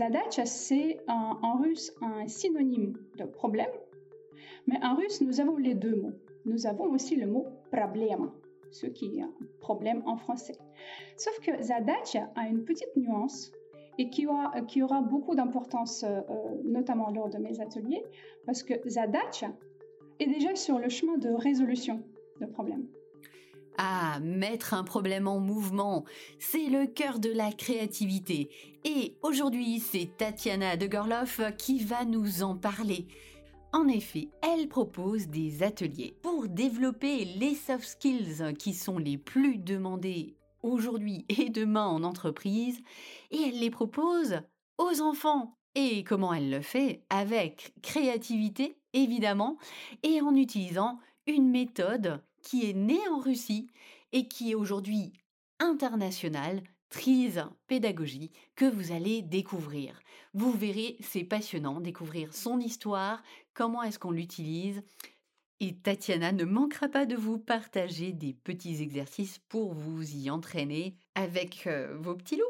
Zadacha, c'est en russe un synonyme de problème, mais en russe, nous avons les deux mots. Nous avons aussi le mot problème, ce qui est un problème en français. Sauf que Zadacha a une petite nuance et qui aura, beaucoup d'importance, euh, notamment lors de mes ateliers, parce que Zadacha est déjà sur le chemin de résolution de problèmes. Ah, mettre un problème en mouvement, c'est le cœur de la créativité. Et aujourd'hui, c'est Tatiana de Gorloff qui va nous en parler. En effet, elle propose des ateliers pour développer les soft skills qui sont les plus demandés aujourd'hui et demain en entreprise, et elle les propose aux enfants. Et comment elle le fait? Avec créativité, évidemment, et en utilisant une méthode qui est née en Russie et qui est aujourd'hui internationale, Trise Pédagogie, que vous allez découvrir. Vous verrez, c'est passionnant, découvrir son histoire, comment est-ce qu'on l'utilise. Et Tatiana ne manquera pas de vous partager des petits exercices pour vous y entraîner avec euh, vos petits loups.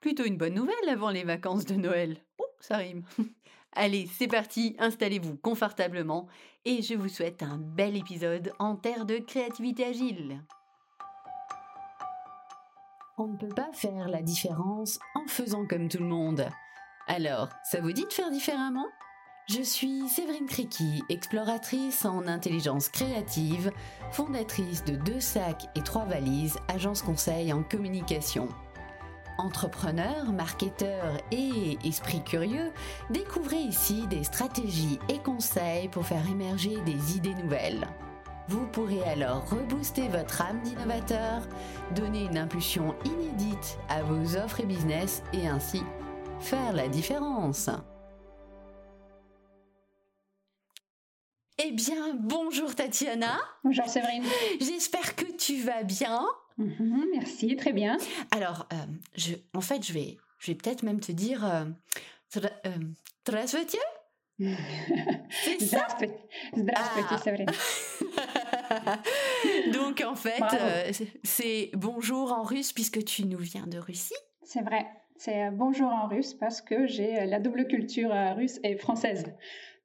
Plutôt une bonne nouvelle avant les vacances de Noël. Oh, ça rime. Allez, c'est parti, installez-vous confortablement et je vous souhaite un bel épisode en terre de créativité agile. On ne peut pas faire la différence en faisant comme tout le monde. Alors, ça vous dit de faire différemment? Je suis Séverine Criqui, exploratrice en intelligence créative, fondatrice de Deux Sacs et Trois Valises, agence conseil en communication. Entrepreneur, marketeur et esprit curieux, découvrez ici des stratégies et conseils pour faire émerger des idées nouvelles. Vous pourrez alors rebooster votre âme d'innovateur, donner une impulsion inédite à vos offres et business et ainsi faire la différence. Eh bien, bonjour Tatiana. Bonjour Séverine. J'espère que tu vas bien. Mhm, merci, très bien. Alors, euh, je, en fait, je vais, je vais peut-être même te dire euh, euh C'est ça? Ah. Donc en fait, euh, c'est bonjour en russe puisque tu nous viens de Russie. C'est vrai. C'est euh, bonjour en russe parce que j'ai la double culture russe et française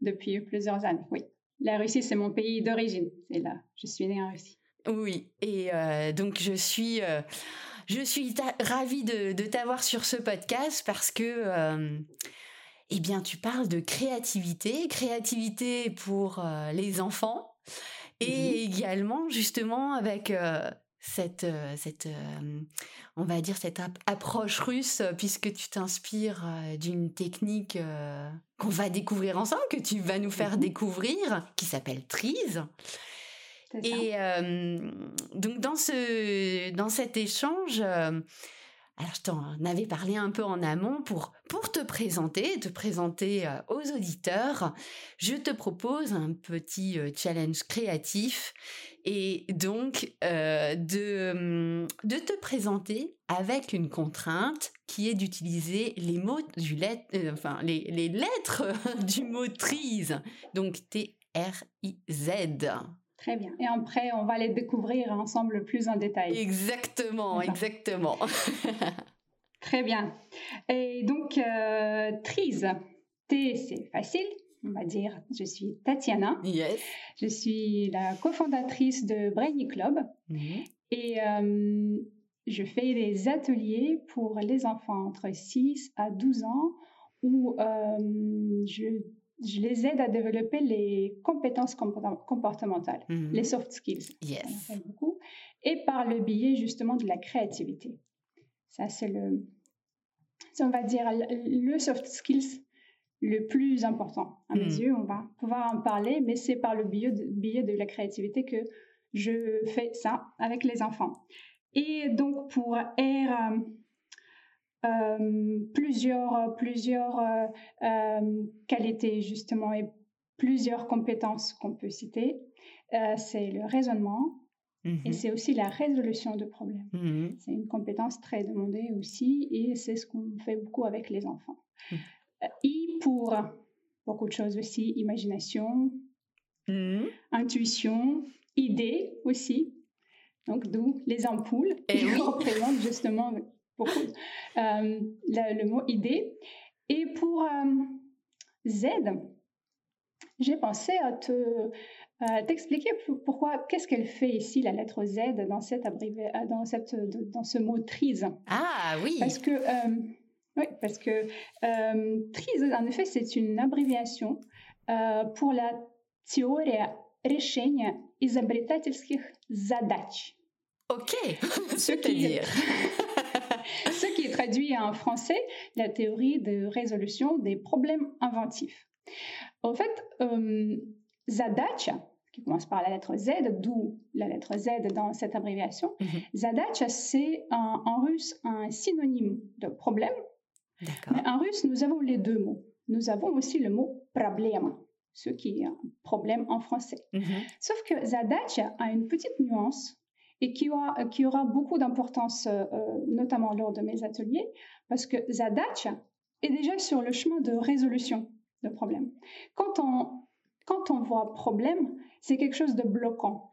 depuis plusieurs années. Oui. La Russie, c'est mon pays d'origine. Et là, je suis née en Russie. Oui, et euh, donc je suis, euh, je suis ravie de, t'avoir sur ce podcast parce que, euh, eh bien, tu parles de créativité, créativité pour les enfants et également justement avec cette, cette on va dire cette approche russe puisque tu t'inspires d'une technique qu'on va découvrir ensemble, que tu vas nous faire mmh découvrir, qui s'appelle Trise. Et donc dans ce dans cet échange, alors je t'en avais parlé un peu en amont pour pour te présenter, te présenter aux auditeurs. Je te propose un petit challenge créatif et donc de de te présenter avec une contrainte qui est d'utiliser les mots du euh, enfin les, les lettres du mot trise, donc T R I Z. Très bien. Et après, on va les découvrir ensemble plus en détail. Exactement, exactement. Très bien. Et donc, euh, Trise. T, c'est facile. On va dire, je suis Tatiana. Yes. Je suis la cofondatrice de Brainy Club. Mhm. Et euh, je fais des ateliers pour les enfants entre 6 à 12 ans où euh, je je les aide à développer les compétences comportementales, mhm. les soft skills. Yes. beaucoup. Et par le biais justement de la créativité. Ça, c'est le, on va dire, le soft skills le plus important à mes mhm. yeux. On va pouvoir en parler, mais c'est par le biais de, biais de la créativité que je fais ça avec les enfants. Et donc, pour R, euh, plusieurs, plusieurs euh, euh, qualités justement et plusieurs compétences qu'on peut citer. c'est le raisonnement, et mhm. c'est aussi la résolution de problèmes. Mhm. C'est une compétence très demandée aussi et c'est ce qu'on fait beaucoup avec les enfants. Mhm. I pour beaucoup de choses aussi, imagination, intuition, idée aussi. Donc d'où les ampoules et qui représentent justement beaucoup, euh, le, mot idée. Et pour euh, Z, j'ai pensé à te t'expliquer pourquoi, qu'est-ce qu'elle fait ici, la lettre Z, dans, cette dans, cette, dans ce mot trise. Ah oui. Parce que, oui, parce que trise, en effet, c'est une abréviation pour la théorie решения изобретательских задач. Ok, c'est-à-dire Ce qui est traduit en français, la théorie de résolution des problèmes inventifs. En fait, euh, Zadacha, qui commence par la lettre Z, d'où la lettre Z dans cette abréviation, mm Zadacha, c'est en russe un synonyme de problème. Mais en russe, nous avons les deux mots. Nous avons aussi le mot problème, ce qui est un problème en français. Mhm. Sauf que Zadacha a une petite nuance et qui aura, qui aura beaucoup d'importance, euh, notamment lors de mes ateliers, parce que Zadacha est déjà sur le chemin de résolution de problèmes. Quand on, quand on voit problème, c'est quelque chose de bloquant.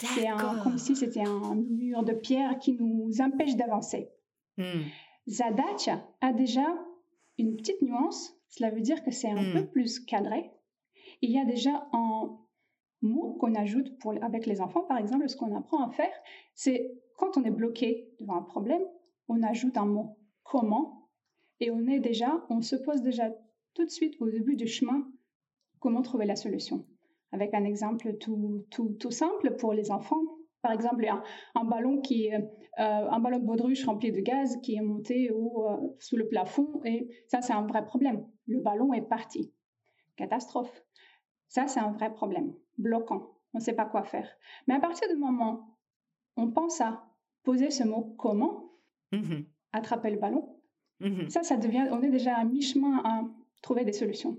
C'est comme si c'était un mur de pierre qui nous empêche d'avancer. Hmm. Zadacha a déjà une petite nuance, cela veut dire que c'est un hmm. peu plus cadré. Il y a déjà un mots qu'on ajoute pour, avec les enfants, par exemple, ce qu'on apprend à faire, c'est quand on est bloqué devant un problème, on ajoute un mot comment et on est déjà, on se pose déjà tout de suite au début du chemin comment trouver la solution. Avec un exemple tout, tout, tout simple pour les enfants, par exemple un, ballon qui euh, un ballon de baudruche rempli de gaz qui est monté au, euh, sous le plafond et ça c'est un vrai problème. Le ballon est parti. Catastrophe. Ça, c'est un vrai problème, bloquant. On ne sait pas quoi faire. Mais à partir du moment où on pense à poser ce mot comment, mmh attraper le ballon, mmh ça, ça devient, on est déjà à mi-chemin à trouver des solutions.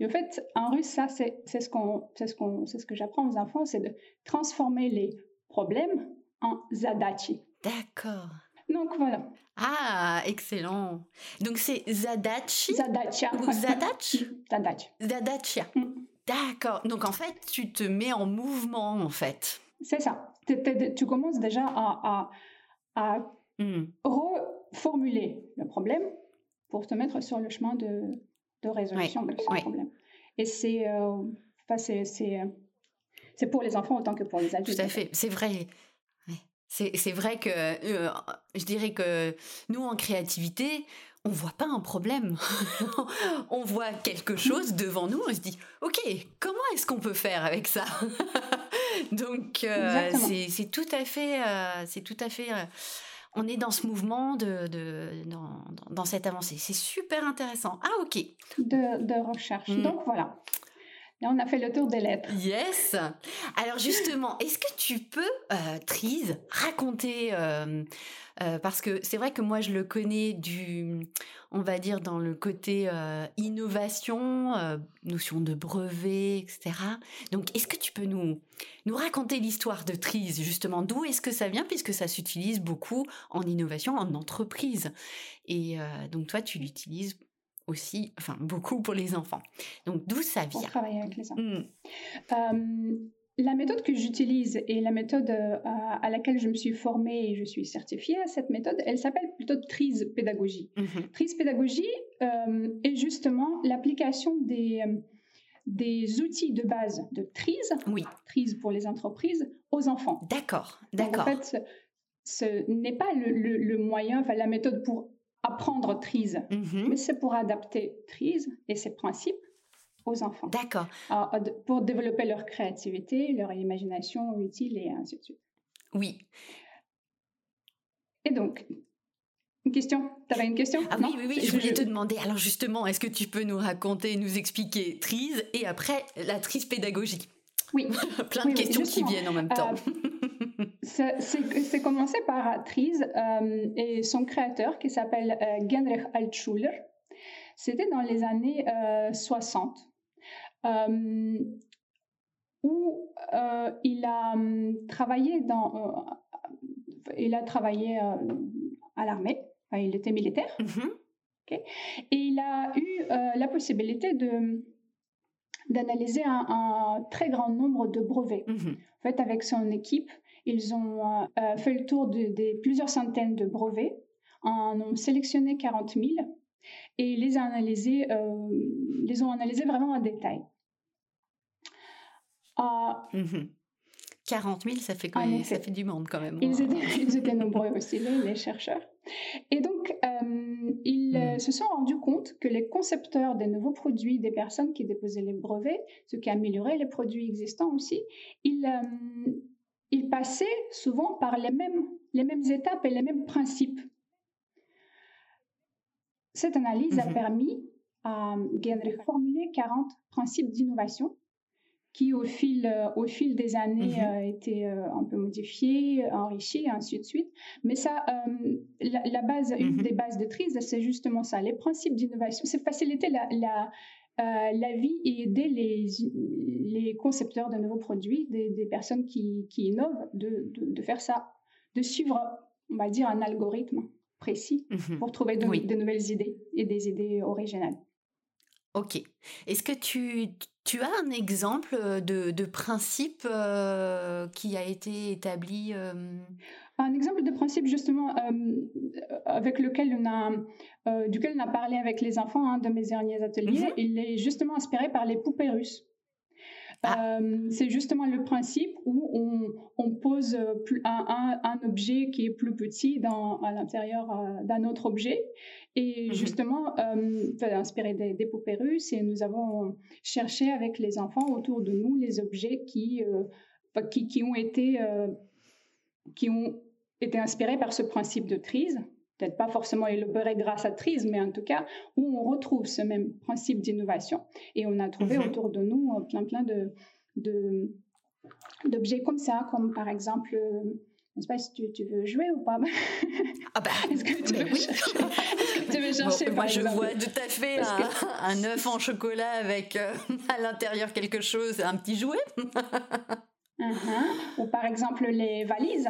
Et en fait, en russe, ça, c'est ce, qu'on, c'est ce, qu'on, c'est ce que j'apprends aux enfants, c'est de transformer les problèmes en zadachi. D'accord. Donc voilà. Ah, excellent. Donc c'est zadachi Zadachia. Ou zadach Zadach. Zadachia. D'accord. Donc en fait, tu te mets en mouvement en fait. C'est ça. Tu commences déjà à, à, hmm. reformuler le problème pour te mettre sur le chemin de, de résolution de ce problème. Et c'est euh, c'est pour les enfants autant que pour les adultes. Tout à fait. C'est vrai. C'est vrai que euh, je dirais que nous, en créativité, on voit pas un problème. on voit quelque chose devant nous, on se dit, ok, comment est-ce qu'on peut faire avec ça? Donc euh, c'est tout à fait, euh, c'est tout à fait. Euh, on est dans ce mouvement de, dans, cette avancée. C'est super intéressant. Ah ok. De, recherche. Mm. Donc voilà. On a fait le tour des lettres. Yes. Alors justement, est-ce que tu peux, Trise, raconter euh, parce que c'est vrai que moi je le connais du, on va dire dans le côté euh, innovation, euh, notion de brevet, etc. Donc est-ce que tu peux nous nous raconter l'histoire de Trise justement? D'où est-ce que ça vient puisque ça s'utilise beaucoup en innovation en entreprise? Et donc toi tu l'utilises aussi, enfin beaucoup pour les enfants. Donc d'où ça vient Pour travailler avec les enfants. Mmh. La méthode que j'utilise et la méthode euh, à, laquelle je me suis formée et je suis certifiée à cette méthode, elle s'appelle plutôt TRISE pédagogie. Mhm. TRISE pédagogie euh, est justement l'application des, euh, des outils de base de TRISE, oui. TRISE pour les entreprises, aux enfants. D'accord, d'accord. En fait, ce, n'est pas le, moyen, enfin la méthode pour apprendre TRISE, mhm. mais c'est pour adapter TRISE et ses principes aux enfants. D'accord. Pour développer leur créativité, leur imagination utile et ainsi de suite. Oui. Et donc, une question? Tu avais une question? Ah oui, oui, oui, je voulais te demander. Alors justement, est-ce que tu peux nous raconter, nous expliquer TRISE et après la TRISE pédagogie Oui. Plein de questions qui viennent en même temps. Euh, c'est commencé par TRISE euh, et son créateur qui s'appelle euh, Genrich Altschuler. C'était dans les années 60. Euh, où euh, il a hum, travaillé dans, euh, il a travaillé à l'armée, il était militaire, mm-hmm. et il a eu la possibilité de d'analyser un, très grand nombre de brevets. Mm-hmm. En fait, avec son équipe, ils ont fait le tour de, plusieurs centaines de brevets, en ont sélectionné 40 000 et les, a analysés, les ont analysés vraiment en détail. 40 000, ça fait, quand même, ça fait du monde quand même. Ils étaient, ils étaient nombreux aussi, les, chercheurs. Et donc, euh, ils euh, hmm. se sont rendus compte que les concepteurs des nouveaux produits, des personnes qui déposaient les brevets, ce qui améliorait les produits existants aussi, ils, euh, ils passaient souvent par les mêmes, les mêmes étapes et les mêmes principes. Cette analyse a mhm. permis à Genrich de formuler 40 principes d'innovation qui au fil, euh, au fil des années a mhm. été euh, un peu modifié, enrichi, et ainsi de suite. Mais ça, euh, la, base, une mhm. des bases de TRIS, c'est justement ça, les principes d'innovation. C'est faciliter la, la, la, vie et aider les, les concepteurs de nouveaux produits, des, des personnes qui, qui innovent, de, de, faire ça, de suivre, on va dire, un algorithme précis mhm. pour trouver de, de nouvelles idées et des idées originales. Ok. Est-ce que tu, tu as un exemple euh, de, de principe euh, qui a été établi euh? Un exemple de principe justement avec lequel on a, duquel on a parlé avec les enfants hein, de mes derniers ateliers, mhm. il est justement inspiré par les poupées russes. Ah. Euh, c'est justement le principe où on, pose un, un, objet qui est plus petit dans, à l'intérieur euh, d'un autre objet. Et mhm. justement, euh, inspiré des, poupées russes, et nous avons cherché avec les enfants autour de nous les objets qui, euh, qui, qui, ont été, qui ont été inspirés par ce principe de trise peut-être pas forcément élaboré grâce à Trise, mais en tout cas où on retrouve ce même principe d'innovation. Et on a trouvé mhm. autour de nous euh, plein plein de, d'objets comme ça, comme par exemple, euh, je ne sais pas si tu, veux jouer ou pas. Ah bah, est-ce que tu veux, oui. tu veux chercher Moi, je vois tout à fait un, œuf en chocolat avec euh, à l'intérieur quelque chose, un petit jouet. Uh-huh. Ou par exemple les valises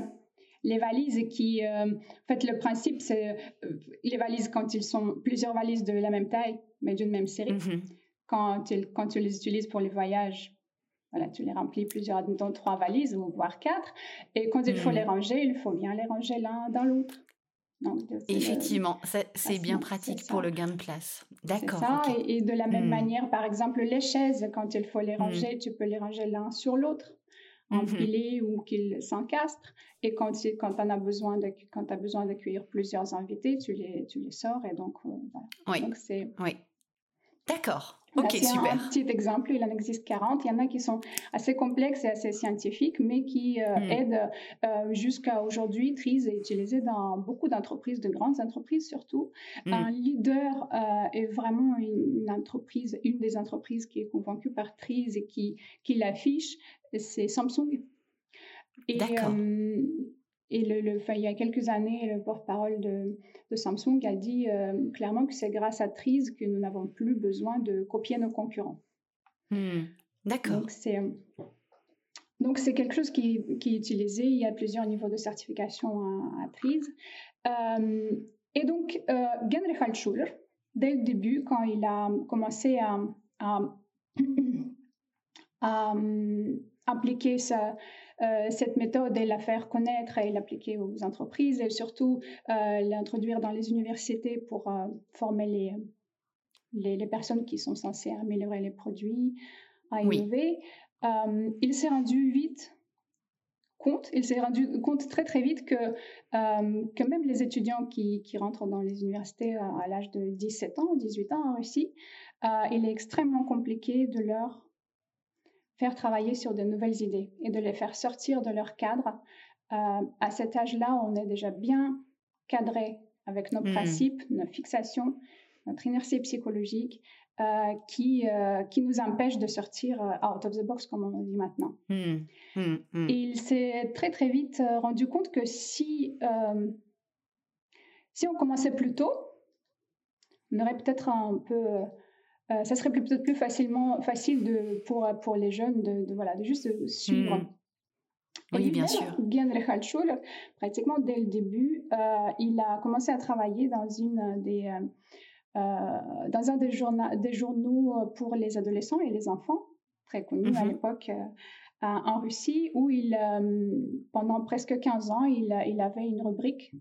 les valises qui, euh, en fait, le principe, c'est euh, les valises quand ils sont plusieurs valises de la même taille, mais d'une même série. Mhm. Quand, tu, quand tu les utilises pour les voyages, voilà, tu les remplis plusieurs, dans trois valises, ou voire quatre. Et quand il faut mhm. les ranger, il faut bien les ranger l'un dans l'autre. Effectivement, c'est bien pratique pour le gain de place. D'accord. Et, de la même mhm. manière, par exemple, les chaises, quand il faut les ranger, tu peux les ranger l'un sur l'autre empilés ou qu'ils s'encastrent. Et quand, quand on a besoin de, quand as besoin d'accueillir plusieurs invités, tu les, tu les sors. Et donc, euh, Oui. Donc, c'est... Oui. D'accord. Ok, super. Un, petit exemple, il en existe 40. Il y en a qui sont assez complexes et assez scientifiques, mais qui euh, hmm. aident euh, jusqu'à aujourd'hui. TRIS est utilisé dans beaucoup d'entreprises, de grandes entreprises surtout. Hmm. Un leader est vraiment une, entreprise, une des entreprises qui est convaincue par TRIS et qui, qui l'affiche c'est Samsung. Euh, et le, il y a quelques années, le porte-parole de, Samsung a dit euh, clairement que c'est grâce à Trise que nous n'avons plus besoin de copier nos concurrents. Hmm. D'accord. Donc c'est quelque chose qui, qui, est utilisé. Il y a plusieurs niveaux de certification à, Trise. Euh, et donc Genrich Altschuler, dès le début, quand il a commencé à, à appliquer euh, cette méthode et la faire connaître et l'appliquer aux entreprises et surtout euh, l'introduire dans les universités pour euh, former les, les, personnes qui sont censées améliorer les produits, à innover. il s'est rendu vite compte, il s'est rendu compte très très vite que, que même les étudiants qui, qui rentrent dans les universités à, à l'âge de 17 ans ou 18 ans en Russie, il est extrêmement compliqué de leur faire travailler sur de nouvelles idées et de les faire sortir de leur cadre. Euh, à cet âge-là, on est déjà bien cadré avec nos hmm. principes, nos fixations, notre inertie psychologique euh, qui, euh, qui nous empêche de sortir out of the box, comme on dit maintenant. Hmm. Hmm. il s'est très très vite rendu compte que si, si on commençait plus tôt, on aurait peut-être un peu euh, ça serait peut-être plus facilement facile de, pour, pour les jeunes de, de voilà, de juste suivre. Hmm. Oui, bien sûr. Pratiquement dès le début, euh, il a commencé à travailler dans, une des, euh, dans un des, des, journaux pour les adolescents et les enfants, très connu à mhm. l'époque en Russie, où il, pendant presque 15 ans, il, il avait une rubrique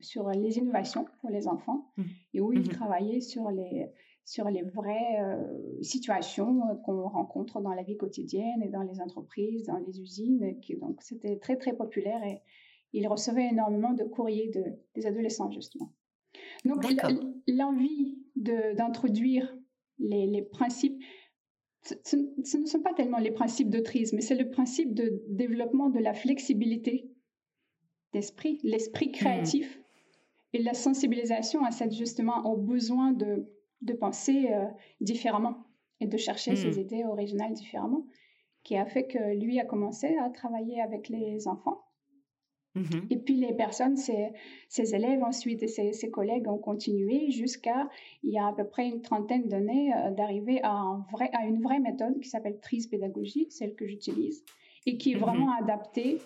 sur les innovations pour les enfants mmh. et où il mmh travaillait sur les, sur les vraies euh, situations qu'on rencontre dans la vie quotidienne et dans les entreprises, dans les usines. Qui, donc, c'était très, très populaire et il recevait énormément de courriers de, des adolescents, justement. Donc, l'envie d'introduire les, les, principes, ce, ne sont pas tellement les principes de mais c'est le principe de développement de la flexibilité d'esprit, l'esprit mmh. créatif et la sensibilisation à cette, justement, au besoin de de penser euh, différemment et de chercher ses hmm. idées originales différemment, qui a fait que lui a commencé à travailler avec les enfants. Mm-hmm. Et puis les personnes, ses, ses élèves ensuite et ses, collègues ont continué jusqu'à, il y a à peu près une trentaine d'années, euh, d'arriver à, un vrai, à une vraie méthode qui s'appelle TRIS pédagogie, celle que j'utilise, et qui est mm-hmm. vraiment adaptée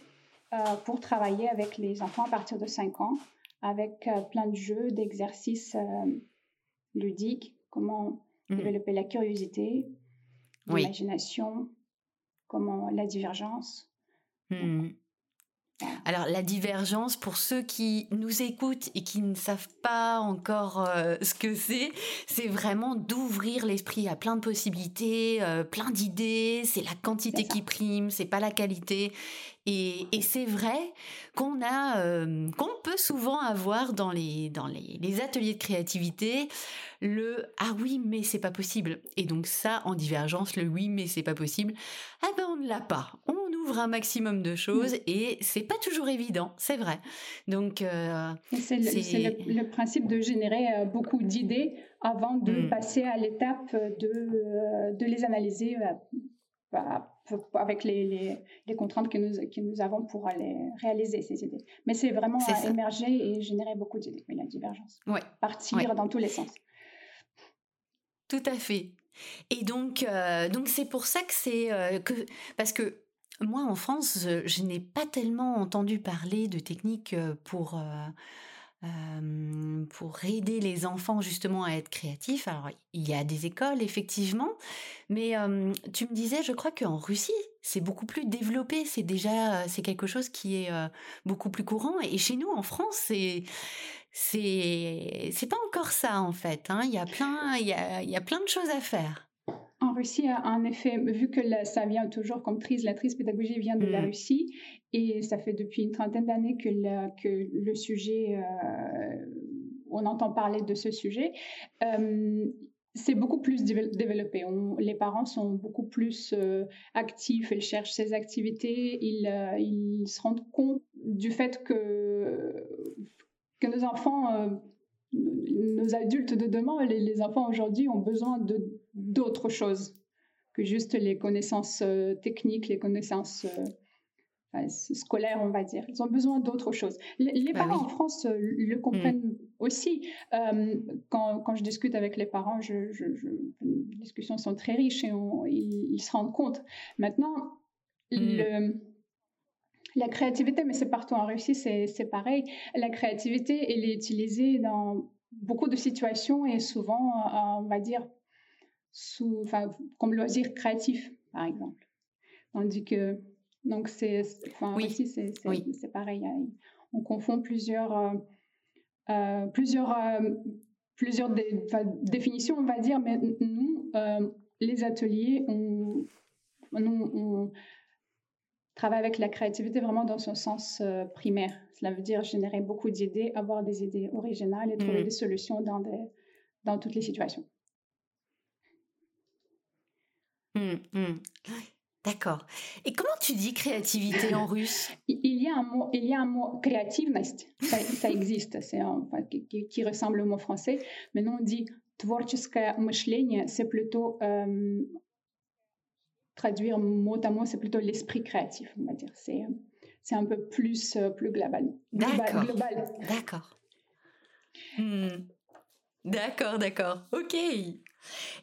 euh, pour travailler avec les enfants à partir de 5 ans, avec plein de jeux, d'exercices ludique, comment mmh. développer la curiosité, l'imagination, comment la divergence. Mmh. Alors la divergence, pour ceux qui nous écoutent et qui ne savent pas encore euh, ce que c'est, c'est vraiment d'ouvrir l'esprit à plein de possibilités, euh, plein d'idées. C'est la quantité qui prime, c'est pas la qualité. Et, c'est vrai qu'on a, euh, qu'on peut souvent avoir dans les dans les, les, ateliers de créativité le ah oui mais c'est pas possible. Et donc ça en divergence le oui mais c'est pas possible. Ah ben on ne l'a pas. On ouvre un maximum de choses mm. et c'est pas toujours évident, c'est vrai. Donc euh, c'est le, principe de générer euh, beaucoup d'idées avant de mm. passer à l'étape de de les analyser bah, avec les, les, contraintes que nous, que nous avons pour aller réaliser ces idées. Mais c'est vraiment émerger et générer beaucoup d'idées, la divergence. Partir dans tous les sens. Tout à fait. Et donc, euh, donc c'est pour ça que c'est euh, que parce que moi en France, je, n'ai pas tellement entendu parler de techniques euh, pour aider les enfants justement à être créatifs. Alors, il y a des écoles, effectivement, mais tu me disais, je crois qu'en Russie, c'est beaucoup plus développé. C'est déjà, c'est quelque chose qui est beaucoup plus courant. Et chez nous, en France, c'est c'est c'est pas encore ça en fait. Hein. Il y a plein, il y a, il y a plein de choses à faire. Russie, en effet, vu que ça vient toujours comme trise, la trise pédagogie vient de la mmh. Russie et ça fait depuis une trentaine d'années que, que, le sujet, euh, on entend parler de ce sujet. Euh, c'est beaucoup plus développé. les parents sont beaucoup plus euh, actifs, ils cherchent ces activités, ils, ils, se rendent compte du fait que, que nos enfants nos adultes de demain, les, enfants aujourd'hui ont besoin de d'autres choses que juste les connaissances euh, techniques, les connaissances euh, scolaires, on va dire. Ils ont besoin d'autres choses. Les, bah parents en France euh, le comprennent aussi. quand, quand, je discute avec les parents, je, les discussions sont très riches et ils, se rendent compte. Maintenant, mm. le, la créativité, mais c'est partout en Russie, c'est pareil. La créativité, elle est utilisée dans beaucoup de situations et souvent, on va dire, sous, enfin, comme loisir créatif, par exemple. Tandis que, donc, c'est, enfin, oui. aussi, c'est, c'est, pareil. Hein. On confond plusieurs, euh, euh, plusieurs, euh, plusieurs définitions, on va dire, mais nous, les ateliers, on, on, travaille avec la créativité vraiment dans son sens primaire. Cela veut dire générer beaucoup d'idées, avoir des idées originales et trouver mmh. des solutions dans, des, dans toutes les situations. Mmh, mmh. D'accord. Et comment tu dis créativité en russe Il y a un mot, il y a un mot créativность, ça, existe, c'est enfin, qui, ressemble au mot français. Maintenant, on dit творческое мышление, c'est plutôt euh, traduire mot à mot, c'est plutôt l'esprit créatif, on va dire. C'est c'est un peu plus euh, plus global. D'accord. D'accord. Mmh. D'accord, d'accord. Ok.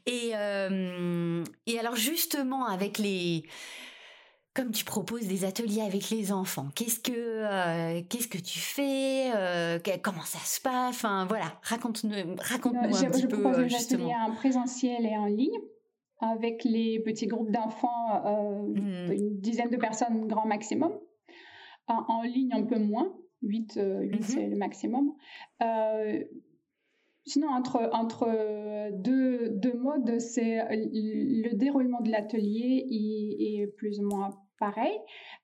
Et, euh, et alors justement, avec les... Comme tu proposes des ateliers avec les enfants, qu'est-ce que euh, qu'est-ce que tu fais euh, Comment ça se passe? Enfin voilà, raconte-nous raconte un je, petit je peu propose justement. Des ateliers en présentiel et en ligne avec les petits groupes d'enfants, mmh. une dizaine de personnes grand maximum. En, en, ligne un peu moins, 8, 8 mhm. c'est le maximum. Sinon, entre, entre deux, deux modes, c'est le déroulement de l'atelier est, plus ou moins pareil.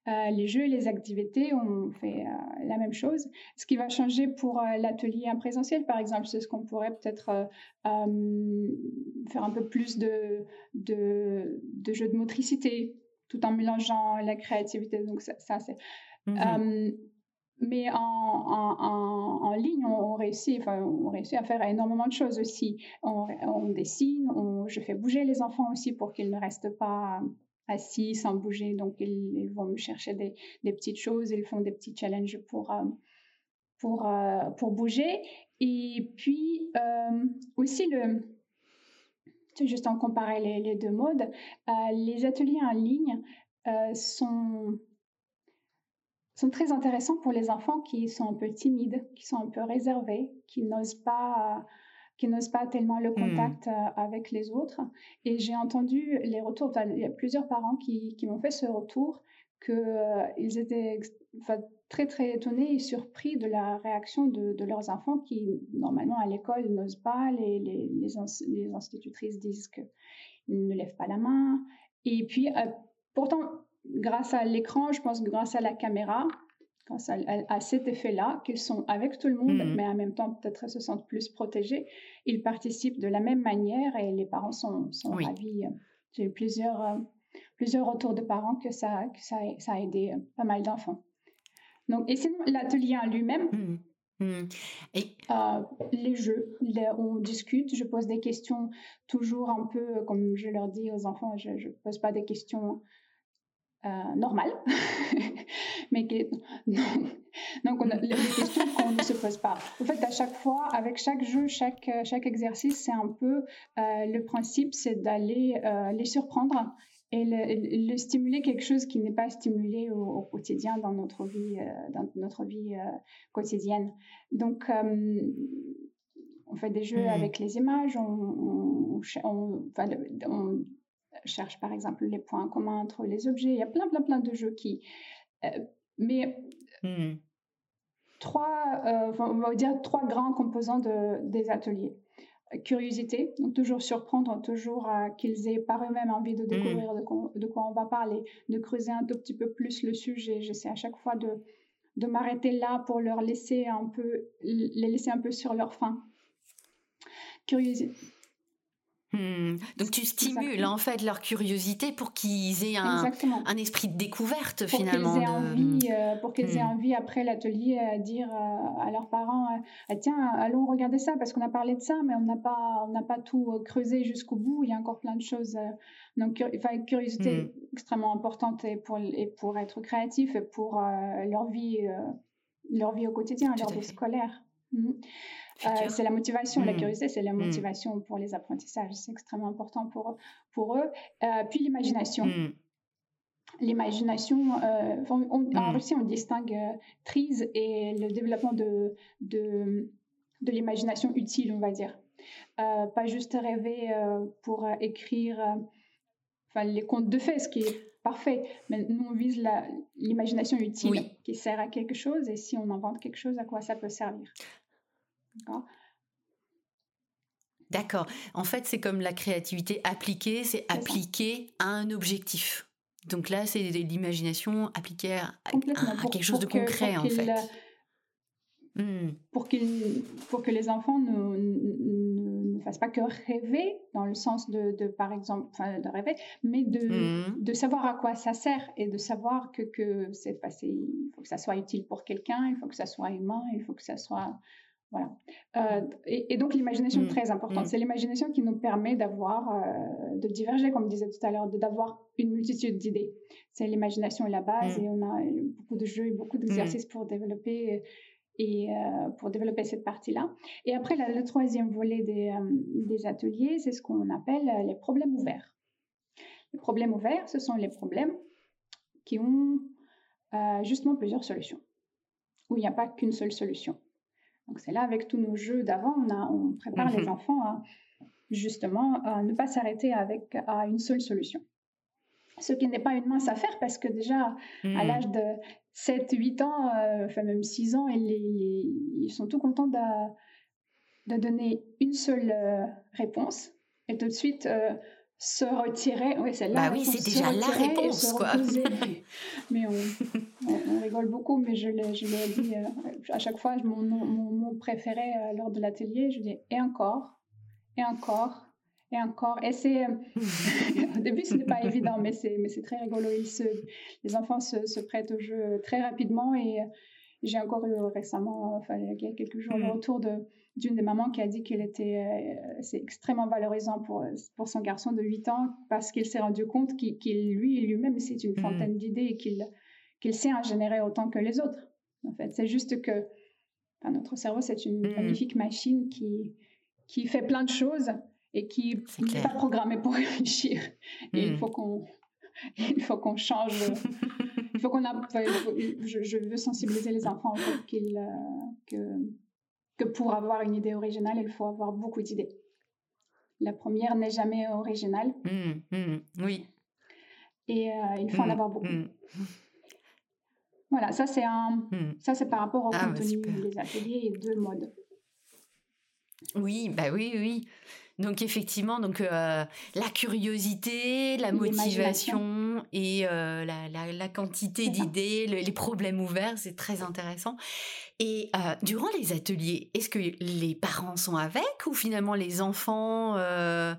Euh, les jeux et les activités, on fait euh, la même chose. Ce qui va changer pour euh, l'atelier en présentiel, par exemple, c'est ce qu'on pourrait peut-être faire un peu plus de, de, de, jeux de motricité, tout en mélangeant la créativité. Donc ça, c'est... Mhm. Mais en, en, ligne, on, réussit, enfin, on réussit à faire énormément de choses aussi. On, dessine, je fais bouger les enfants aussi pour qu'ils ne restent pas assis sans bouger. Donc, ils, vont me chercher des, petites choses, ils font des petits challenges pour, euh, pour, euh, pour bouger. Et puis, euh, aussi, le, juste en comparer les deux modes, les ateliers en ligne sont sont très intéressants pour les enfants qui sont un peu timides, qui sont un peu réservés, qui n'osent pas qui n'osent pas tellement le hmm. contact euh, avec les autres. Et j'ai entendu les retours, il y a plusieurs parents qui, qui m'ont fait ce retour, qu'ils euh, étaient très très étonnés et surpris de la réaction de, de leurs enfants qui, normalement à l'école, n'osent pas. Les, les, les, institutrices disent qu'ils ne lèvent pas la main. Et puis, euh, pourtant, grâce à l'écran, je pense grâce à la caméra, grâce à, cet effet-là, qu'ils sont avec tout le monde, mmh. mais en même temps peut-être se sentent plus protégés, ils participent de la même manière et les parents sont, sont ravis. J'ai eu plusieurs, euh, plusieurs retours de parents que ça, que ça, ça a aidé euh, pas mal d'enfants. Donc, et sinon, l'atelier en lui-même, mmh. Mmh. Et... Euh, les jeux, on discute, je pose des questions toujours un peu, comme je leur dis aux enfants, je ne pose pas des questions euh, normal, mais qui donc on a les questions qu'on ne se pose pas. En fait, à chaque fois, avec chaque jeu, chaque chaque exercice, c'est un peu euh, le principe, c'est d'aller euh, les surprendre et le, stimuler quelque chose qui n'est pas stimulé au, quotidien dans notre vie dans notre vie quotidienne. Donc on fait des jeux mmh. avec les images, on, on, on cherche par exemple les points communs entre les objets. Il y a plein, plein, plein de jeux qui. Euh, mais hmm. trois, euh, on va dire trois grands composants de, des ateliers. Curiosité, donc toujours surprendre, toujours qu'ils aient par eux-mêmes envie de hmm. découvrir de, quoi, on va parler, de creuser un tout petit peu plus le sujet. J'essaie à chaque fois de, de m'arrêter là pour leur laisser un peu, les laisser un peu sur leur faim. Curiosité, Hmm. Donc tu stimules en fait leur curiosité pour qu'ils aient un, un, esprit de découverte pour finalement. Qu'ils aient envie, euh, pour qu'ils aient hmm. envie après l'atelier à dire euh, à leurs parents euh, ah, tiens allons regarder ça parce qu'on a parlé de ça mais on n'a pas on n'a pas tout creusé jusqu'au bout il y a encore plein de choses donc enfin curiosité hmm. extrêmement importante et pour et pour être créatif et pour leur vie leur vie au quotidien leur vie scolaire. Euh, c'est la motivation, la mmh. curiosité, c'est la mmh. motivation pour les apprentissages. C'est extrêmement important pour, pour eux. Euh, puis l'imagination. Mmh. L'imagination, euh, en Russie, on distingue prise et le développement de, de, de l'imagination utile, on va dire. pas juste rêver pour écrire enfin, les contes de fées, ce qui est parfait. Mais nous, on vise l'imagination utile qui sert à quelque chose. Et si on invente quelque chose, à quoi ça peut servir D'accord. En fait, c'est comme la créativité appliquée, c'est appliqué à un objectif. Donc là, c'est l'imagination appliquée à, quelque chose de concret, en fait. Hmm. Pour, pour que les enfants ne, ne, fassent pas que rêver, dans le sens de, par exemple, de rêver, mais de, hmm. de savoir à quoi ça sert et de savoir que, que c'est, il faut que ça soit utile pour quelqu'un, il faut que ça soit humain, il faut que ça soit voilà. Euh, et, donc l'imagination est mmh. très importante. Mmh. C'est l'imagination qui nous permet d'avoir, euh, de diverger, comme je disais tout à l'heure, d'avoir une multitude d'idées. C'est l'imagination est la base mmh. et on a beaucoup de jeux et beaucoup d'exercices pour développer et euh, pour développer cette partie-là. Et après, le troisième volet des, des ateliers, c'est ce qu'on appelle les problèmes ouverts. Les problèmes ouverts, ce sont les problèmes qui ont justement plusieurs solutions, où il n'y a pas qu'une seule solution. Donc c'est là avec tous nos jeux d'avant, on, on prépare les mhm. enfants à justement à ne pas s'arrêter avec à une seule solution. ce qui n'est pas une mince affaire parce que déjà, à Hmm. l'âge de 7, 8 ans, euh, enfin même 6 ans, ils, sont tout contents de, de donner une seule euh, réponse et tout de suite euh, se retirer. Oui, c'est la Bah oui, réponse, c'est déjà la réponse, se quoi. mais on, on- on rigole beaucoup, mais je l'ai je l'ai dit euh, à chaque fois, mon, mon, mon préféré euh, lors de l'atelier, je dis et encore, et encore. Et encore, et c'est euh, au début ce n'est pas évident, mais c'est mais c'est très rigolo. Ils se, les enfants se, se prêtent au jeu très rapidement et j'ai encore eu récemment, enfin il y a quelques jours, le Mm. retour de d'une des mamans qui a dit qu'il était euh, c'est extrêmement valorisant pour pour son garçon de 8 ans parce qu'il s'est rendu compte qu'il qu'il, lui lui-même c'est une Mm. fontaine d'idées et qu'il qu'il sait en générer autant que les autres. En fait, c'est juste que enfin, notre cerveau c'est une Mm. magnifique machine qui qui fait plein de choses et qui n'est pas programmé pour réfléchir. Et il Mm. faut qu'on il faut qu'on change. Il faut qu'on a. je, je veux sensibiliser les enfants fait qu'ils, euh, que que pour avoir une idée originale, il faut avoir beaucoup d'idées. La première n'est jamais originale Hmm, hmm, oui. et euh, il faut en Hmm, avoir beaucoup. Voilà, ça c'est un. Ça c'est par rapport au Ah, bah, contenu des ateliers et de mode. Oui, bah oui, oui. Donc effectivement, donc euh, la curiosité, la motivation et euh, la, la- la quantité d'idées, le- les problèmes ouverts, c'est très intéressant. Et euh, durant les ateliers, est-ce que les parents sont avec ou finalement les enfants euh,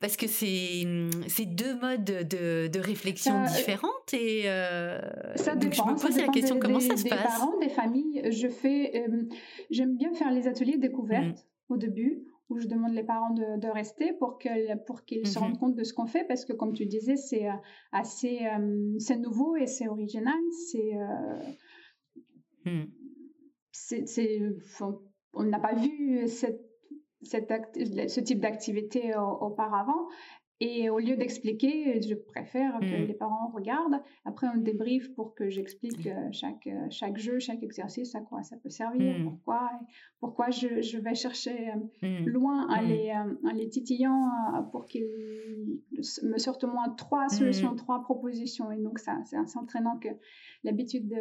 Parce que c'est c'est deux modes de, de réflexion Ça, euh, différentes et euh, Ça donc dépend. je me pose la question des- comment des- ça se des passe? parents, des familles. Je fais. J'aime bien faire les ateliers découvertes au début où je demande les parents de, de rester pour qu'ils pour qu'ils se Mhm. rendent compte de ce qu'on fait parce que comme tu disais c'est assez euh, c'est nouveau et c'est original c'est euh, Hmm. C'est on n'a pas vu cette, cette act- ce type d'activité au- auparavant. Et au lieu d'expliquer, je préfère que Mm. les parents regardent. Après, on débrief pour que j'explique euh, chaque, euh, chaque jeu, chaque exercice, à quoi ça peut servir, Mm. pourquoi, pourquoi je, je vais chercher euh, Hmm. loin en Mm. les, en les titillant pour qu'ils me sortent au moins trois solutions, Mm. trois propositions. Et donc, ça, c'est assez entraînant que l'habitude de-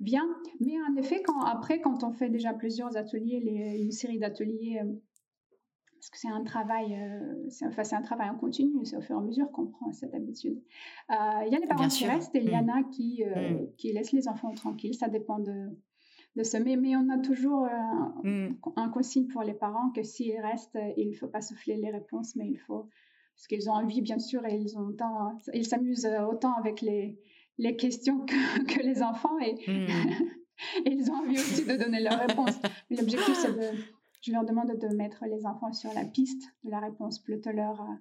vient. Mais en effet, quand, après, quand on fait déjà plusieurs ateliers, les- une série d'ateliers, euh, parce que c'est un travail, euh, c'est enfin, un travail en continu, c'est au fur et à mesure qu'on prend cette habitude. Euh, Il y a les parents Bien qui sûr. restent et il y en Mm. a qui, euh, Mm. qui laissent les enfants tranquilles, ça dépend de, de ce. Mais, mais on a toujours euh, Hmm. un consigne pour les parents que s'ils restent, il ne faut pas souffler les réponses, mais il faut. Parce qu'ils ont envie, bien sûr, et ils, ont autant, ils s'amusent autant avec les, les questions que, que les enfants et, Hmm. et ils ont envie aussi de donner leurs réponses. L'objectif, c'est de. Je leur demande de mettre les enfants sur la piste de la réponse, plutôt leur. euh,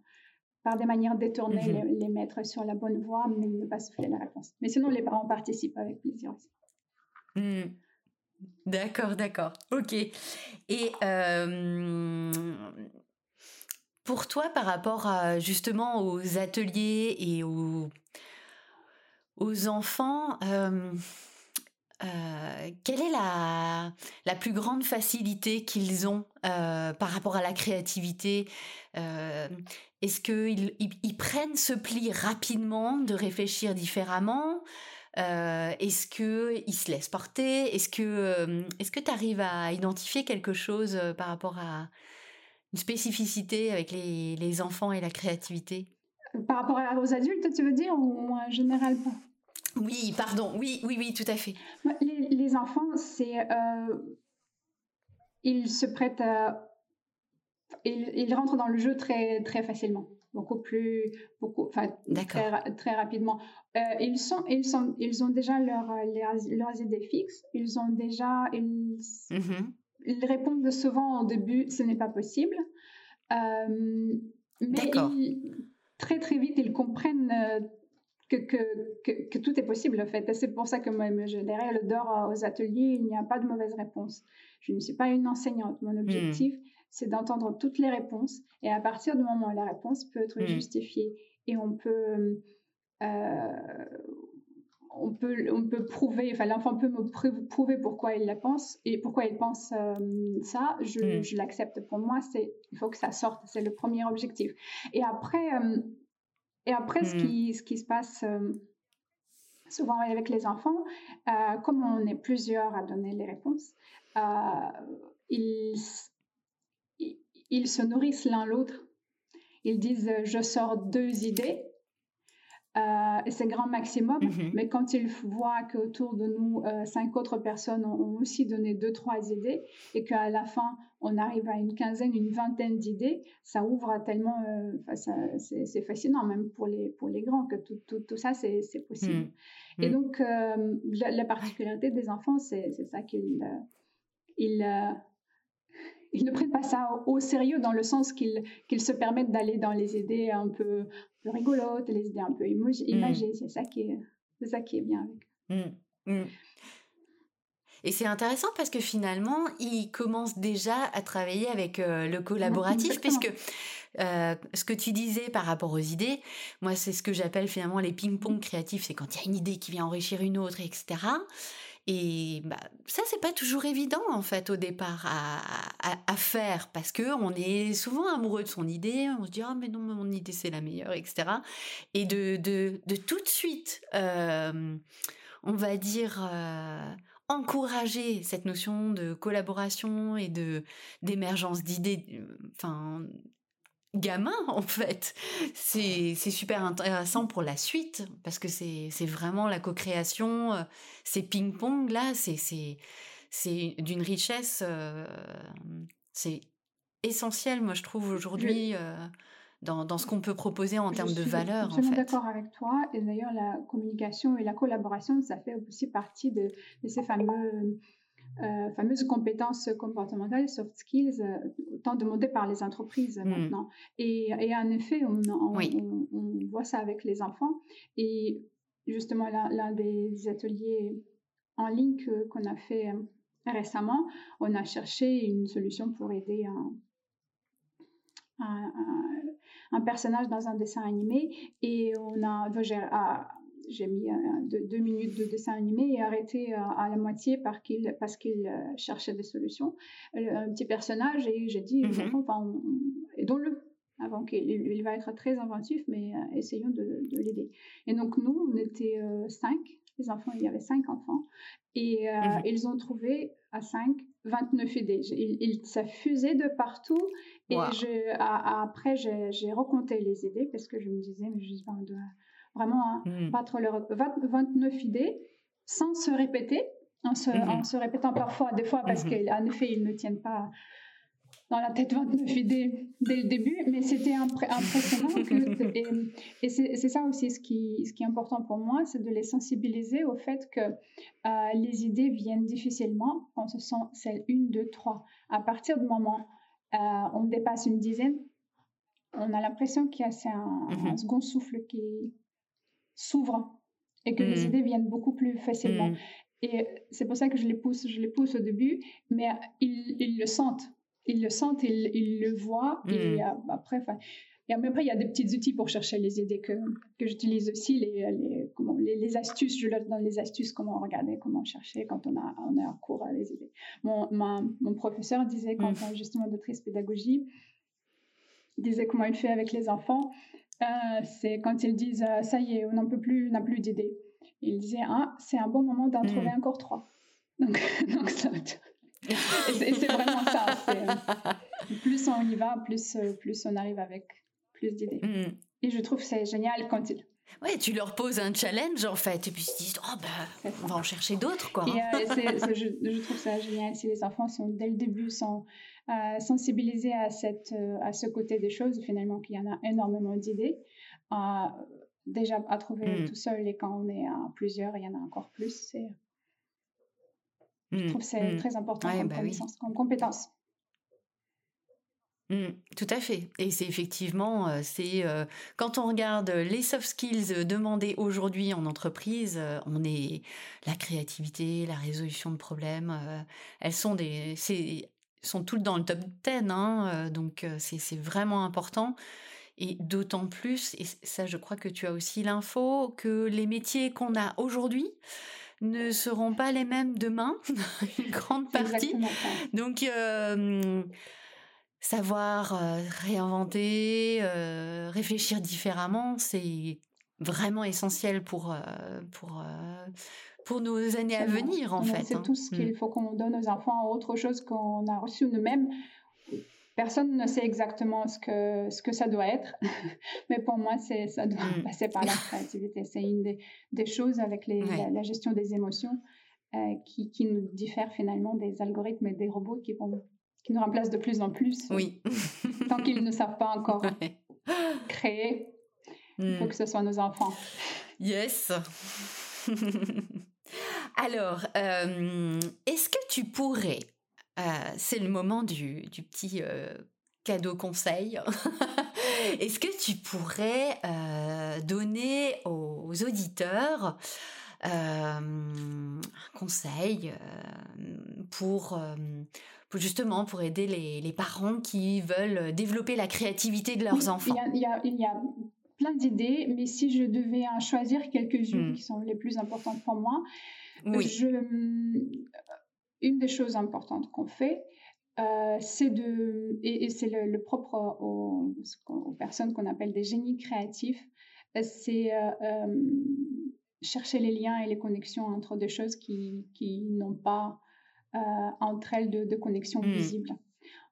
par des manières détournées, Mhm. les, les mettre sur la bonne voie, mais ne pas souffler la réponse. Mais sinon, les parents participent avec plaisir aussi. Hmm. D'accord, d'accord. Ok. Et euh, pour toi, par rapport à, justement aux ateliers et aux, aux enfants, euh, quelle est la, la plus grande facilité qu'ils ont euh, par rapport à la créativité? Euh, Est-ce qu'ils ils, ils prennent ce pli rapidement de réfléchir différemment? Est-ce qu'ils se laissent porter? Est-ce que est-ce tu arrives à identifier quelque chose par rapport à une spécificité avec les, les enfants et la créativité? Par rapport aux adultes, tu veux dire, ou en général pas? Oui, pardon, oui, oui, oui, tout à fait. Les, les enfants, c'est. euh, ils se prêtent à. Ils, ils rentrent dans le jeu très, très facilement. Beaucoup plus. Beaucoup, enfin, très, ra- très rapidement. Euh, ils, sont, ils, sont, ils ont déjà leur, leurs, leurs idées fixes. Ils ont déjà. Ils, Mhm. ils répondent souvent au début ce n'est pas possible. Euh, mais D'accord. ils- très très vite, ils comprennent euh, que, que, que, que tout est possible en fait. Et c'est pour ça que moi, je, derrière le dehors aux ateliers, il n'y a pas de mauvaise réponse. Je ne suis pas une enseignante. Mon objectif, c'est d'entendre toutes les réponses. Et à partir du moment où la réponse peut être Mm. justifiée et on peut... euh, on peut, on peut prouver, enfin l'enfant peut me prou- prouver pourquoi il la pense et pourquoi il pense euh, ça, je, Mm. je l'accepte. Pour moi, c'est il faut que ça sorte, c'est le premier objectif. Et après, euh, Et après, ce, Mmh. qui, ce qui se passe euh, souvent avec les enfants, comme on est plusieurs à donner les réponses, ils, ils, se nourrissent l'un l'autre. Ils disent je sors deux idées c'est grand maximum. Mhm. Mais quand ils voient qu'autour de nous, euh, cinq autres personnes ont, ont aussi donné deux, trois idées et qu'à la fin, on arrive à une quinzaine, une vingtaine d'idées, ça ouvre à tellement. euh, c'est c'est fascinant, même pour les, pour les grands, que tout, tout, tout ça, c'est c'est possible. Mm. Et Mm. donc, euh, la, la particularité des enfants, c'est c'est ça qu'ils euh, ils, euh, ils ne prennent pas ça au, au sérieux dans le sens qu'ils qu'ils se permettent d'aller dans les idées un peu, peu rigolotes, les idées un peu imo- imagées. C'est ça, qui est- c'est ça qui est bien avec. Mm, mm. Et c'est intéressant parce que finalement, il commence déjà à travailler avec euh, le collaboratif, exactement. puisque euh, ce que tu disais par rapport aux idées, moi, c'est ce que j'appelle finalement les ping-pong créatifs. C'est quand il y a une idée qui vient enrichir une autre, etc. Et bah, ça, c'est pas toujours évident en fait au départ à, à- faire parce que on est souvent amoureux de son idée, on se dit ah mais non mon idée c'est la meilleure, etc. Et de, de, de tout de suite, euh, on va dire euh, encourager cette notion de collaboration et de d'émergence d'idées, enfin gamin en fait. C'est c'est super intéressant pour la suite parce que c'est c'est vraiment la co-création, euh, ces ping-pong là, c'est c'est c'est d'une richesse, euh, c'est essentiel moi je trouve aujourd'hui euh, dans, dans ce qu'on peut proposer en Je termes de suis valeur absolument fait. d'accord avec toi. Et d'ailleurs, la communication et la collaboration, ça fait aussi partie de, de ces fameux, euh, fameuses compétences comportementales, soft skills, euh, tant demandées par les entreprises Mm. maintenant. Et, et en effet, on, on- Oui. on- on voit ça avec les enfants. Et justement, l'un des ateliers en ligne qu'on a fait euh, récemment, on a cherché une solution pour aider un, un- un- un personnage dans un dessin animé et on a donc j'ai mis euh, deux, deux minutes de dessin animé et arrêté euh, à la moitié parce qu'il parce qu'il euh, cherchait des solutions un petit personnage et j'ai dit Mhm. enfants, enfin, on- on- aidons-le avant qu'il il- va être très inventif mais essayons de, de l'aider et donc nous on était cinq les enfants il y avait cinq enfants et Mhm. ils ont trouvé à 5 29 idées il, il- ça fusait de partout et Wow. je, a- a- après, j'ai recompté les idées parce que je me disais, mais je on doit vraiment hein, Mm. pas trop le re- 20 29 idées sans se répéter, en se, en se répétant parfois, des fois, parce qu'en effet, ils ne tiennent pas dans la tête 29 idées dès le début, mais c'était impré- impressionnant. que- et et c'est ça aussi ce qui, ce qui est important pour moi, c'est de les sensibiliser au fait que euh, les idées viennent difficilement quand ce sont celles 1, 2, 3. À partir du moment euh, on dépasse une dizaine, on a l'impression qu'il y a un, un second souffle qui s'ouvre et que les Mhm. idées viennent beaucoup plus facilement. Mm. Et c'est pour ça que je les pousse, je les pousse au début, mais ils, ils le sentent. Ils le sentent, ils, ils le voient. Et Mm. euh, après, enfin, et après, il y a des petits outils pour chercher les idées que, que j'utilise aussi, les, les, comment, les, les astuces. Je leur donne les astuces, comment regarder, comment chercher quand on a, on est en cours à les idées. Mon, ma- mon professeur disait, quand Mm. a justement de triste pédagogie, disait comment il fait avec les enfants. Euh, c'est quand ils disent euh, ça y est, on n'en peut plus, on n'a plus d'idées. Il disait ah, c'est un bon moment d'en Mm. trouver encore trois. Donc, donc ça, et c'est vraiment ça. euh, plus on y va, plus, euh, plus on arrive avec plus d'idées. Mm. Et je trouve que c'est génial quand ils. Ouais, tu leur poses un challenge en fait, et puis ils se disent oh bah on va en chercher d'autres quoi. Et euh, c'est- je, je trouve ça génial si les enfants sont dès le début sont euh, sensibilisés à cette euh, à ce côté des choses finalement qu'il y en a énormément d'idées. Euh, déjà à trouver Mm. tout seul et quand on est à plusieurs, il y en a encore plus. Je Mm, trouve que c'est mm. très important Ouais, comme bah oui. comme compétence. Tout à fait. Et c'est effectivement, euh, c'est euh, quand on regarde les soft skills demandés aujourd'hui en entreprise, euh, on est la créativité, la résolution de problèmes, euh, elles sont des, c'est, sont toutes dans le top 10, hein, euh, donc euh, c'est vraiment important. Et d'autant plus, et ça je crois que tu as aussi l'info, que les métiers qu'on a aujourd'hui ne seront pas les mêmes demain, une grande partie. Donc, euh, savoir réinventer, réfléchir différemment, c'est vraiment essentiel pour, pour, pour nos années à venir, en fait. C'est hein. tout ce qu'il mmh. faut qu'on donne aux enfants, autre chose qu'on a reçu nous-mêmes. Personne ne sait exactement ce que, ce que ça doit être, mais pour moi, c'est, ça doit mmh. passer par la créativité. C'est une des, choses avec les, la, gestion des émotions euh, qui, qui, nous diffère finalement des algorithmes et des robots qui, vont, qui nous remplacent de plus en plus. Oui. tant qu'ils ne savent pas encore créer, il faut mmh. que ce soit nos enfants. Yes. Alors, euh, est-ce que tu pourrais, euh, c'est le moment du, petit euh, cadeau conseil, est-ce que tu pourrais donner aux, auditeurs un conseil pour, justement pour aider les, parents qui veulent développer la créativité de leurs enfants? il y, a, il y a plein d'idées, mais si je devais en choisir quelques-unes hmm. qui sont les plus importantes pour moi, je, une des choses importantes qu'on fait, euh, c'est de, et, c'est le, propre aux, personnes qu'on appelle des génies créatifs, c'est euh, euh, chercher les liens et les connexions entre des choses qui, qui n'ont pas entre elles de, de connexion hmm. visible.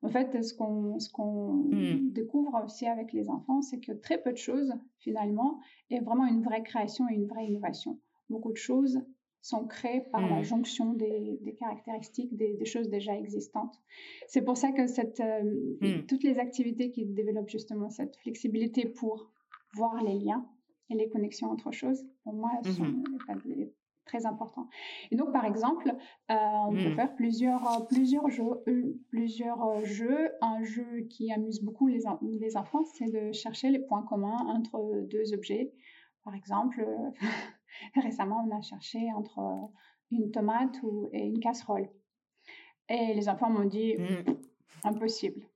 En fait, ce qu'on hmm. découvre aussi avec les enfants, c'est que très peu de choses, finalement, est vraiment une vraie création et une vraie innovation. Beaucoup de choses sont créées par la hmm. jonction des, caractéristiques des, choses déjà existantes. C'est pour ça que cette, euh, hmm. toutes les activités qui développent justement cette flexibilité pour voir les liens et les connexions entre choses, pour moi, sont mm-hmm très important. Et donc, par exemple, euh, on peut hmm. faire plusieurs, euh, plusieurs, jeux, euh, plusieurs jeux. Un jeu qui amuse beaucoup les, les enfants, c'est de chercher les points communs entre deux objets. Par exemple, récemment, on a cherché entre une tomate ou, et une casserole. Et les enfants m'ont dit, hmm. impossible.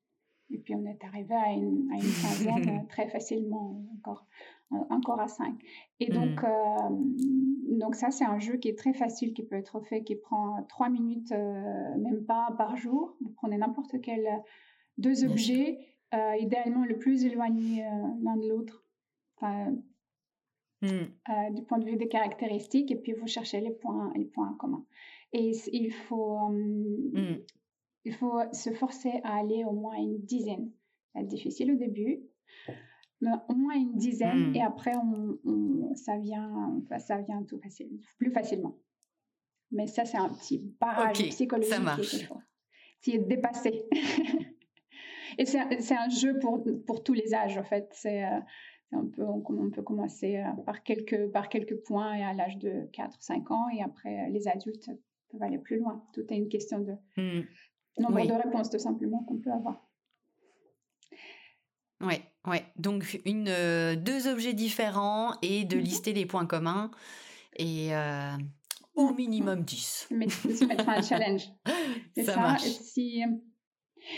Et puis on est arrivé à une, à une quinzaine très facilement encore encore à 5. Et donc, mmh. euh, donc ça, c'est un jeu qui est très facile, qui peut être fait, qui prend 3 minutes, euh, même pas par jour. Vous prenez n'importe quel euh, deux objets, idéalement le plus éloigné l'un de l'autre. Mmh. du point de vue des caractéristiques, et puis vous cherchez les points, les points communs. Et il faut, mmh. il faut se forcer à aller au moins une dizaine. C'est difficile au début, au moins une dizaine, et hmm. après, on, ça, vient, ça vient tout facile, plus facilement. Mais ça, c'est un petit barrage psychologique ça marche. qui est dépassé. et c'est un jeu pour, pour tous les âges, en fait. C'est euh, un peu, on, peut commencer euh, par quelques, par quelques points et à l'âge de 4-5 ans, et après, les adultes peuvent aller plus loin. Tout est une question de hmm. nombre de réponses, tout simplement, qu'on peut avoir. Ouais, ouais. Donc une, euh, deux objets différents et de mmh lister les points communs et euh, au minimum 10. Se mettre un challenge. ça, ça. Marche. Si,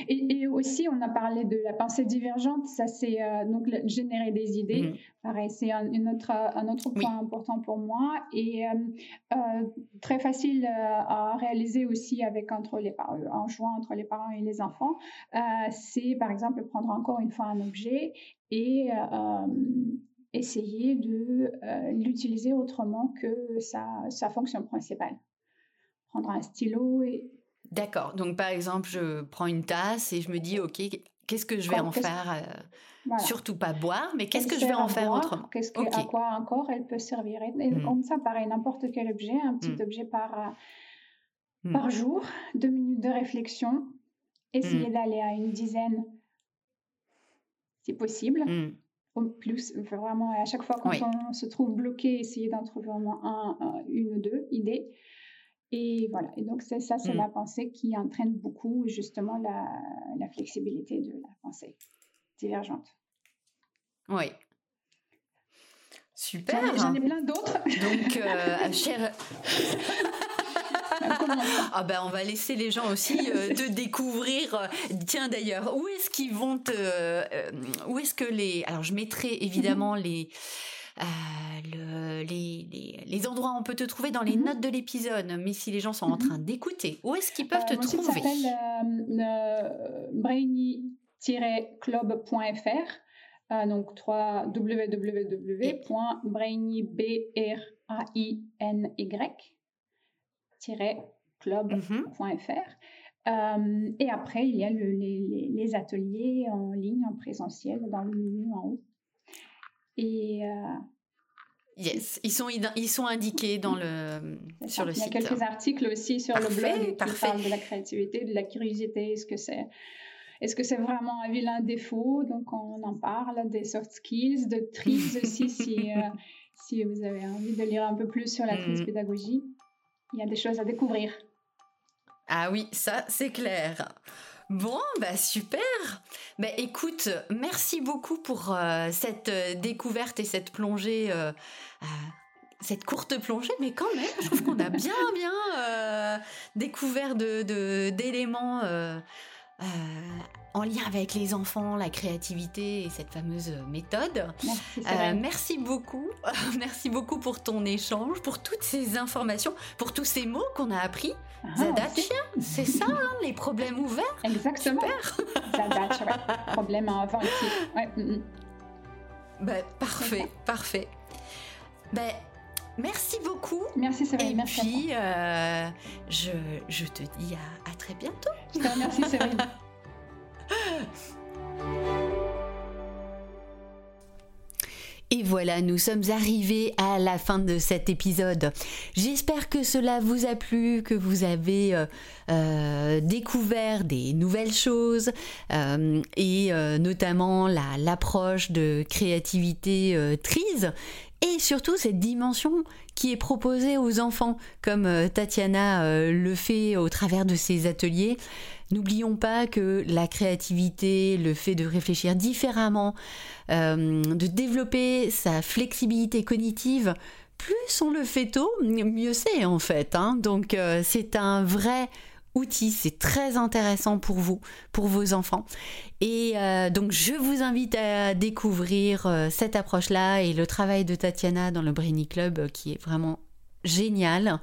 et, aussi, on a parlé de la pensée divergente, ça c'est euh, donc générer des idées. Mmh. Pareil, c'est un, autre, un autre point important pour moi et euh, euh, très facile à réaliser aussi avec entre les en jouant entre les parents et les enfants. c'est par exemple prendre encore une fois un objet et essayer de l'utiliser autrement que sa, sa fonction principale. Prendre un stylo et D'accord. Donc, par exemple, je prends une tasse et je me dis, OK, qu'est-ce que je vais en faire euh, Surtout pas boire, mais qu'est-ce que je vais en faire autrement? Qu'est-ce que, À quoi encore elle peut servir? Et, mmh. Comme ça, pareil, n'importe quel objet, un petit mmh. objet par, euh, mmh. par jour, deux minutes de réflexion, essayer d'aller à une dizaine si possible. Au plus, vraiment, à chaque fois quand on se trouve bloqué, essayer d'en trouver au moins un, une ou deux idées. Et voilà, et donc c'est ça, c'est la mmh. pensée qui entraîne beaucoup justement la, la flexibilité de la pensée divergente. Oui. Super. J'en ai plein d'autres. Donc, euh, cher. ah ben on va laisser les gens aussi euh, te découvrir. Tiens d'ailleurs, où est-ce qu'ils vont te, euh, où est-ce que les, alors je mettrai évidemment les euh, les, les, endroits où on peut te trouver dans les mhm. notes de l'épisode, mais si les gens sont en mhm. train d'écouter, où est-ce qu'ils peuvent te trouver? Ça s'appelle euh, Brainy club.fr euh, donc www.brainy-club.fr. Euh, et après, il y a les, ateliers en ligne, en présentiel, dans le menu en haut. Et euh, Yes, ils sont, ils sont indiqués dans le, sur le site. Il y a quelques articles aussi sur le blog qui parlent de la créativité, de la curiosité. Est-ce que c'est est-ce que c'est vraiment un vilain défaut? Donc on en parle des soft skills, de TRIS aussi si, euh, si vous avez envie de lire un peu plus sur la mm. pédagogie. Il y a des choses à découvrir. Ah oui, ça c'est clair. Bon, bah super. Bah écoute, merci beaucoup pour euh, cette euh, découverte et cette plongée, cette courte plongée, mais quand même, je trouve qu'on a bien bien découvert de d'éléments euh, en lien avec les enfants, la créativité et cette fameuse méthode. Merci, euh, beaucoup. merci beaucoup pour ton échange, pour toutes ces informations, pour tous ces mots qu'on a appris. Ah, c'est ça, hein, les problèmes ouverts. Exactement. Zadatcha, ouais. problème inventif. Ouais. Mm, mm. Ben, parfait, parfait. Ben, Merci beaucoup. Merci Séverine. Et merci puis, euh, je, je, te dis à, à très bientôt. Je te remercie Séverine. Et voilà, nous sommes arrivés à la fin de cet épisode. J'espère que cela vous a plu, que vous avez euh, euh, découvert des nouvelles choses euh, et notamment l'approche de créativité trise et surtout cette dimension qui est proposée aux enfants, comme Tatiana le fait au travers de ses ateliers. N'oublions pas que la créativité, le fait de réfléchir différemment, euh, de développer sa flexibilité cognitive, plus on le fait tôt, mieux c'est en fait. Hein. Donc euh, c'est un vrai outil, c'est très intéressant pour vous, pour vos enfants. Et euh, donc je vous invite à découvrir cette approche-là et le travail de Tatiana dans le Brainy Club qui est vraiment génial.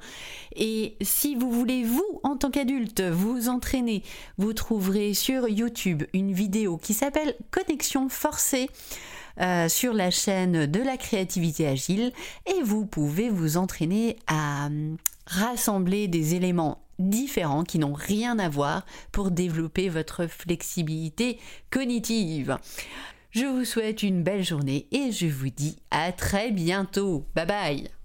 Et si vous voulez, vous, en tant qu'adulte, vous entraîner, vous trouverez sur YouTube une vidéo qui s'appelle Connexion forcée. Euh, sur la chaîne de la créativité agile et vous pouvez vous entraîner à hum, rassembler des éléments différents qui n'ont rien à voir pour développer votre flexibilité cognitive. Je vous souhaite une belle journée et je vous dis à très bientôt. Bye bye